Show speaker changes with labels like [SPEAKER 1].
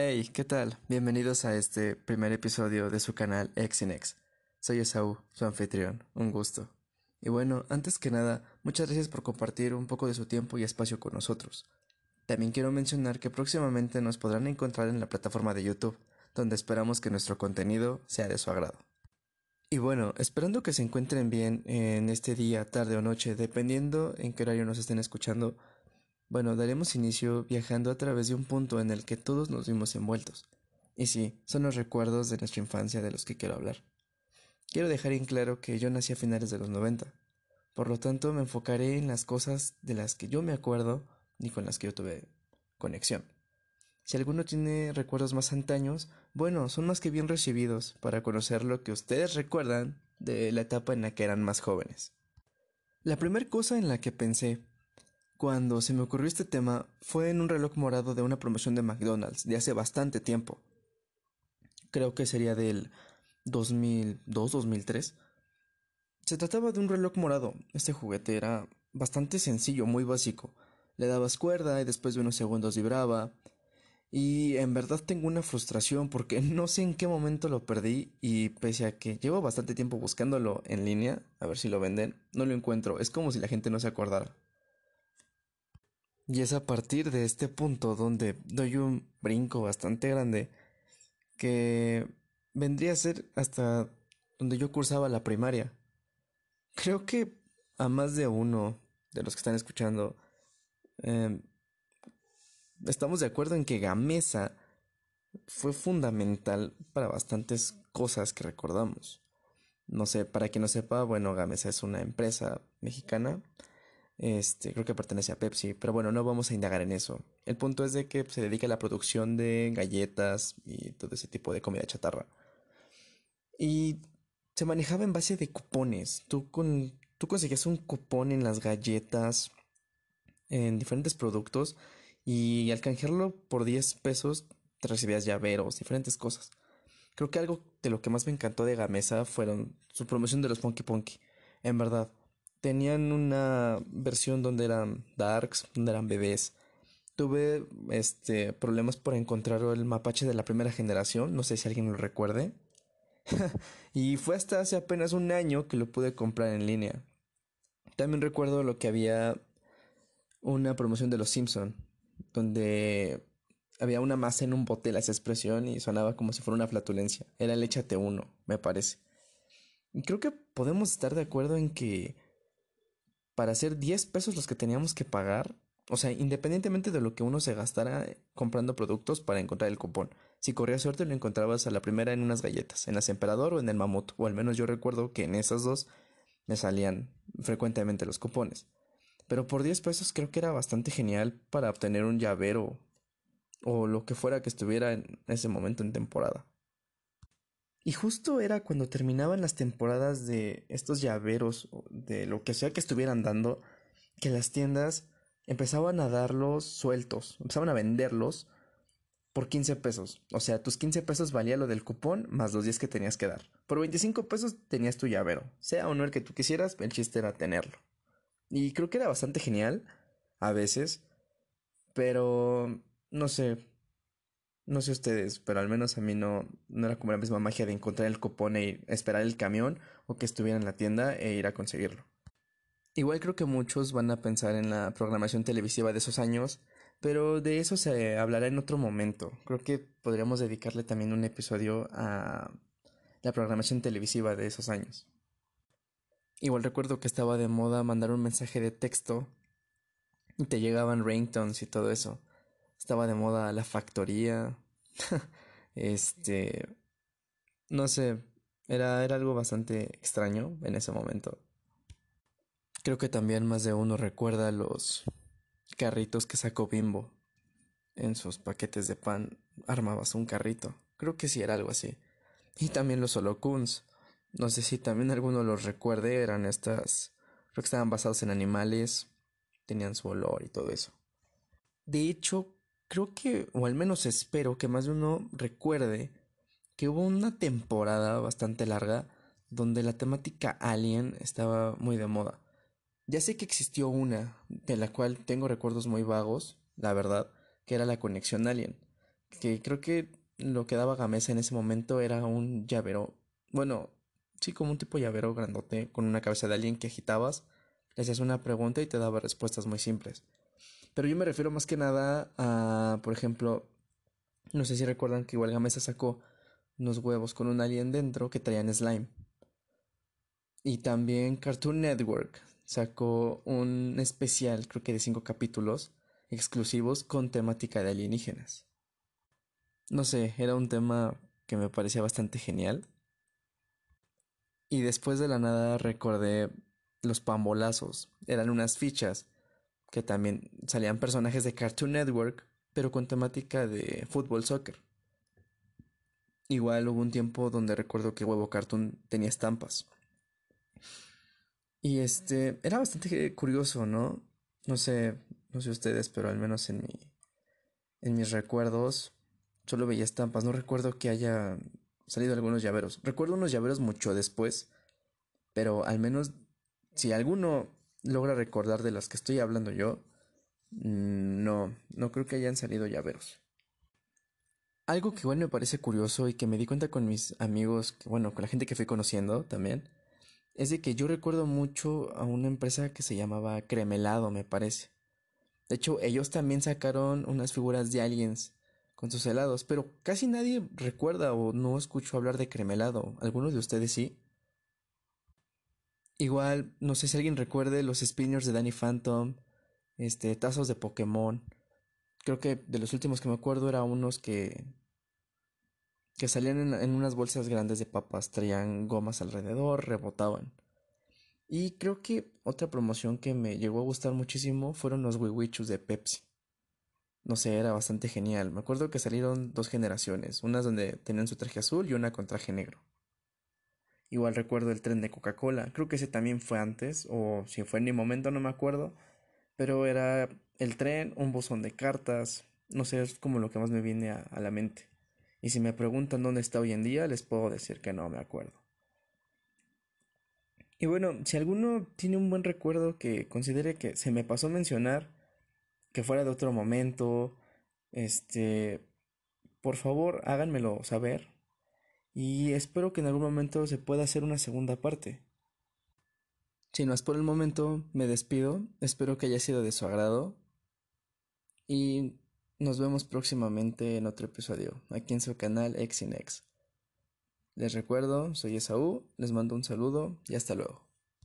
[SPEAKER 1] Hey, ¿qué tal? Bienvenidos a este primer episodio de su canal Exinex. Soy Esaú, su anfitrión, un gusto. Y bueno, antes que nada, muchas gracias por compartir un poco de su tiempo y espacio con nosotros. También quiero mencionar que próximamente nos podrán encontrar en la plataforma de YouTube, donde esperamos que nuestro contenido sea de su agrado. Y bueno, esperando que se encuentren bien en este día, tarde o noche, dependiendo en qué horario nos estén escuchando, bueno, daremos inicio viajando a través de un punto en el que todos nos vimos envueltos. Y sí, son los recuerdos de nuestra infancia de los que quiero hablar. Quiero dejar en claro que yo nací a finales de los 90, por lo tanto me enfocaré en las cosas de las que yo me acuerdo y con las que yo tuve conexión. Si alguno tiene recuerdos más antaños, bueno, son más que bien recibidos para conocer lo que ustedes recuerdan de la etapa en la que eran más jóvenes. La primera cosa en la que pensé cuando se me ocurrió este tema fue en un reloj morado de una promoción de McDonald's de hace bastante tiempo. Creo que sería del 2002-2003. Se trataba de un reloj morado. Este juguete era bastante sencillo, muy básico. Le dabas cuerda y después de unos segundos vibraba. Y en verdad tengo una frustración porque no sé en qué momento lo perdí y pese a que llevo bastante tiempo buscándolo en línea, a ver si lo venden, no lo encuentro. Es como si la gente no se acordara. Y es a partir de este punto donde doy un brinco bastante grande que vendría a ser hasta donde yo cursaba la primaria. Creo que a más de uno de los que están escuchando em, estamos de acuerdo en que Gamesa fue fundamental para bastantes cosas que recordamos. No sé, para quien no sepa, bueno, Gamesa es una empresa mexicana este, creo que pertenece a Pepsi, pero bueno, no vamos a indagar en eso. El punto es de que se dedica a la producción de galletas y todo ese tipo de comida chatarra. Y se manejaba en base de cupones. Tú, con, tú conseguías un cupón en las galletas, en diferentes productos, y al canjearlo por 10 pesos te recibías llaveros, diferentes cosas. Creo que algo de lo que más me encantó de Gamesa fueron su promoción de los Funky Punky. En verdad, tenían una versión donde eran darks, donde eran bebés. Tuve este problemas por encontrar el mapache de la primera generación, no sé si alguien lo recuerde. y fue hasta hace apenas un año que lo pude comprar en línea. También recuerdo lo que había una promoción de los Simpson, donde había una masa en un botel esa expresión y sonaba como si fuera una flatulencia. Era el échate uno, me parece. Y creo que podemos estar de acuerdo en que para hacer 10 pesos los que teníamos que pagar. O sea, independientemente de lo que uno se gastara comprando productos para encontrar el cupón. Si corría suerte lo encontrabas a la primera en unas galletas, en las Emperador o en el Mamut. O al menos yo recuerdo que en esas dos me salían frecuentemente los cupones. Pero por 10 pesos creo que era bastante genial para obtener un llavero o lo que fuera que estuviera en ese momento en temporada. Y justo era cuando terminaban las temporadas de estos llaveros, de lo que sea que estuvieran dando, que las tiendas empezaban a darlos sueltos, empezaban a venderlos por 15 pesos. O sea, tus 15 pesos valía lo del cupón más los 10 que tenías que dar. Por 25 pesos tenías tu llavero. Sea o no el que tú quisieras, el chiste era tenerlo. Y creo que era bastante genial, a veces. Pero, no sé, no sé ustedes, pero al menos a mí no, no era como la misma magia de encontrar el cupón e esperar el camión o que estuviera en la tienda e ir a conseguirlo. Igual creo que muchos van a pensar en la programación televisiva de esos años, pero de eso se hablará en otro momento. Creo que podríamos dedicarle también un episodio a la programación televisiva de esos años. Igual recuerdo que estaba de moda mandar un mensaje de texto y te llegaban ringtones y todo eso estaba de moda la factoría. este, no sé, era, era algo bastante extraño en ese momento. Creo que también más de uno recuerda los carritos que sacó Bimbo. En sus paquetes de pan armabas un carrito. Creo que sí era algo así. Y también los holocuns. No sé si también alguno los recuerde, eran estas... Creo que estaban basados en animales, tenían su olor y todo eso. De hecho, creo que, o al menos espero que más de uno recuerde que hubo una temporada bastante larga donde la temática alien estaba muy de moda. Ya sé que existió una, de la cual tengo recuerdos muy vagos, la verdad, que era la conexión alien. que creo que lo que daba Gamesa en ese momento era un llavero, bueno, sí, como un tipo llavero grandote con una cabeza de alguien que agitabas, le hacías una pregunta y te daba respuestas muy simples. Pero yo me refiero más que nada a, por ejemplo, no sé si recuerdan que igual Gamesa sacó unos huevos con un alien dentro que traían slime. Y también Cartoon Network sacó un especial, creo que de cinco capítulos, exclusivos con temática de alienígenas. No sé, era un tema que me parecía bastante genial. Y después de la nada recordé los pambolazos. Eran unas fichas que también salían personajes de Cartoon Network, pero con temática de fútbol, soccer. Igual hubo un tiempo donde recuerdo que Huevo Cartoon tenía estampas. Y este, era bastante curioso, ¿no? No sé, no sé ustedes, pero al menos en mi, en mis recuerdos solo veía estampas. No recuerdo que haya salido algunos llaveros. Recuerdo unos llaveros mucho después, pero al menos si alguno logra recordar de las que estoy hablando yo, mm, no, no creo que hayan salido llaveros. Algo que igual me parece curioso y que me di cuenta con mis amigos, bueno, con la gente que fui conociendo también, es de que yo recuerdo mucho a una empresa que se llamaba Cremelado, me parece. De hecho, ellos también sacaron unas figuras de aliens con sus helados, pero casi nadie recuerda o no escucho hablar de Cremelado. ¿Algunos de ustedes sí? Igual, no sé si alguien recuerde los spinners de Danny Phantom, este, tazos de Pokémon. Creo que de los últimos que me acuerdo era unos que que salían en, unas bolsas grandes de papas, traían gomas alrededor, rebotaban. Y creo que otra promoción que me llegó a gustar muchísimo fueron los Wiwichus de Pepsi. No sé, era bastante genial. Me acuerdo que salieron dos generaciones, unas donde tenían su traje azul y una con traje negro. Igual recuerdo el tren de Coca-Cola, creo que ese también fue antes, o si fue en mi momento no me acuerdo, pero era el tren, un buzón de cartas, no sé, es como lo que más me viene a, a la mente. Y si me preguntan dónde está hoy en día, les puedo decir que no me acuerdo. Y bueno, si alguno tiene un buen recuerdo que considere que se me pasó mencionar, que fuera de otro momento, este, por favor háganmelo saber. Y espero que en algún momento se pueda hacer una segunda parte. Si no es por el momento, me despido. Espero que haya sido de su agrado. Y nos vemos próximamente en otro episodio, aquí en su canal Exinex. Les recuerdo, soy Esaú, les mando un saludo y hasta luego.